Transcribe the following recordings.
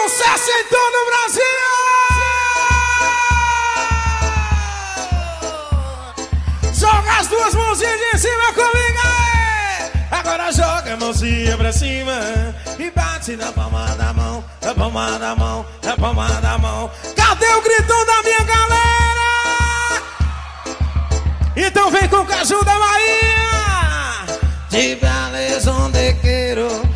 Sucesso em todo o Brasil! Joga as duas mãozinhas em cima comigo aí! Agora joga a mãozinha pra cima e bate na palma da mão, na palma da mão, na palma da mão. Cadê o gritão da minha galera? Então vem com o caju da Bahia! De beleza onde quero,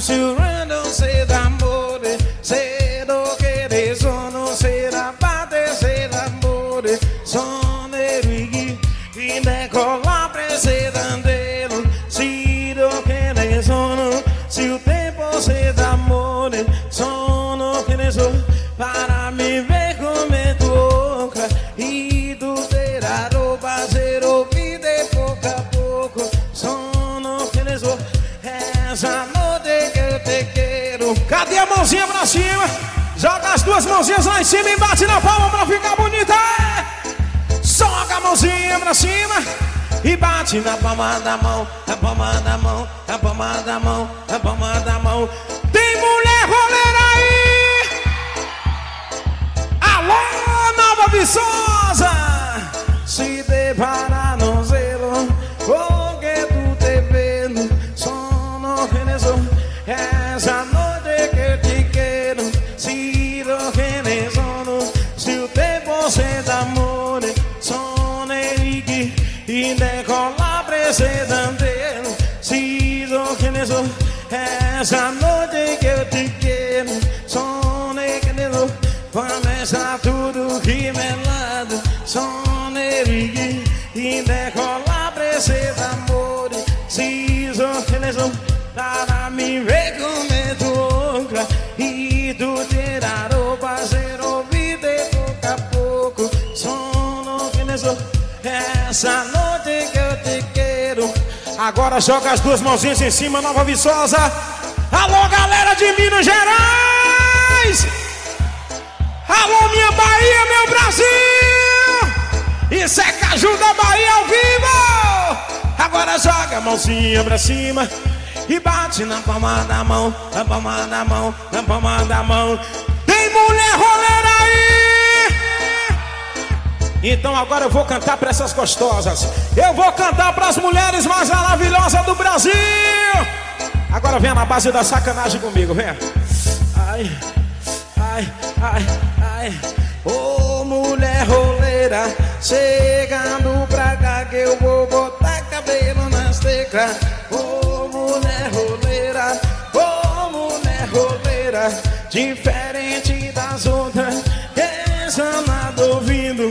surrender, se d'amore, cedo che ne sono, se rabbate, se d'amore, sono i righi, in decolapre, se d'andelo, sido che ne sono, si il tempo, se d'amore, sono che ne para mi vedere. Cadê a mãozinha pra cima? Joga as duas mãozinhas lá em cima e bate na palma pra ficar bonita. Joga a mãozinha pra cima e bate na palma da mão, na palma da mão, na palma da mão, na palma da mão. Tem mulher roleira aí! Alô, Nova Viçosa! você também. Sigo que essa noite que eu te quero. Sonhei que começa tudo que melado. Sonhei e decola pra esse amor. Sigo que para me ver como tu outra. E tu tirar o roube de pouco a pouco. Sono que essa noite que eu te quero. Agora joga as duas mãozinhas em cima, Nova Viçosa. Alô, galera de Minas Gerais! Alô, minha Bahia, meu Brasil! Isso é Caju da Bahia ao vivo! Agora joga a mãozinha pra cima e bate na palma da mão, na palma da mão, na palma da mão. Tem mulher aí! Então agora eu vou cantar para essas gostosas. Eu vou cantar para as mulheres mais maravilhosas do Brasil. Agora venha na base da sacanagem comigo, venha. Ai, ai, ai, ai. Ô mulher roleira, chegando pra cá que eu vou botar cabelo nas teclas. Ô mulher roleira, ô mulher roleira, diferente das outras. Essa nada ouvindo,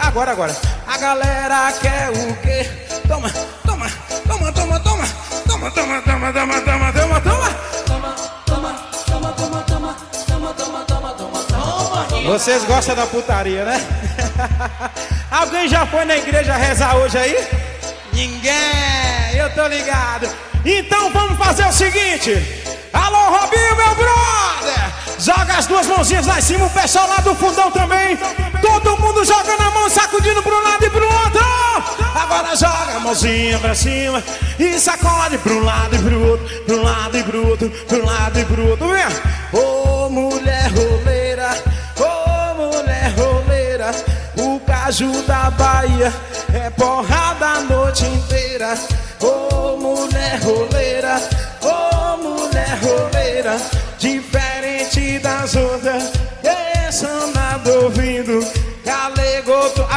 Agora, agora. A galera quer o quê? Toma, toma, toma, toma, toma. Toma, toma, toma, toma, toma, toma, toma. Vocês gostam da putaria, né? Alguém já foi na igreja rezar hoje aí? Ninguém, eu tô ligado. Então vamos fazer o seguinte. Alô, Robinho, meu brother! As duas mãozinhas lá em cima, o pessoal lá do fundão também. Todo mundo jogando a mão, sacudindo pro lado e pro outro. Agora joga a mãozinha pra cima e sacode pro lado e pro outro, pro lado e pro outro, pro lado e pro outro. Vem! Ô mulher roleira, ô mulher roleira, o caju da Bahia é porrada a noite inteira. Ô mulher roleira,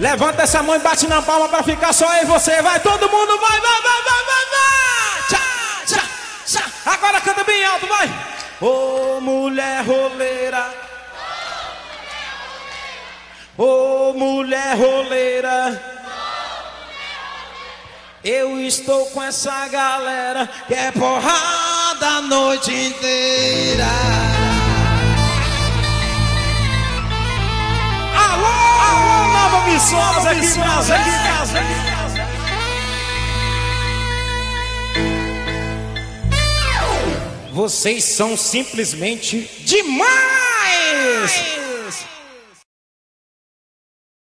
Levanta essa mão e bate na palma pra ficar só aí você. Vai, todo mundo, vai, vai, vai, vai, vai, vai. Tchá, tchá, tchá. Agora canta bem alto, vai. Ô oh, mulher roleira. Ô mulher roleira. Eu estou com essa galera que é porrada a noite inteira. Alô, Nova Missões aqui em casa, aqui em casa, aqui em casa. Vocês são simplesmente demais!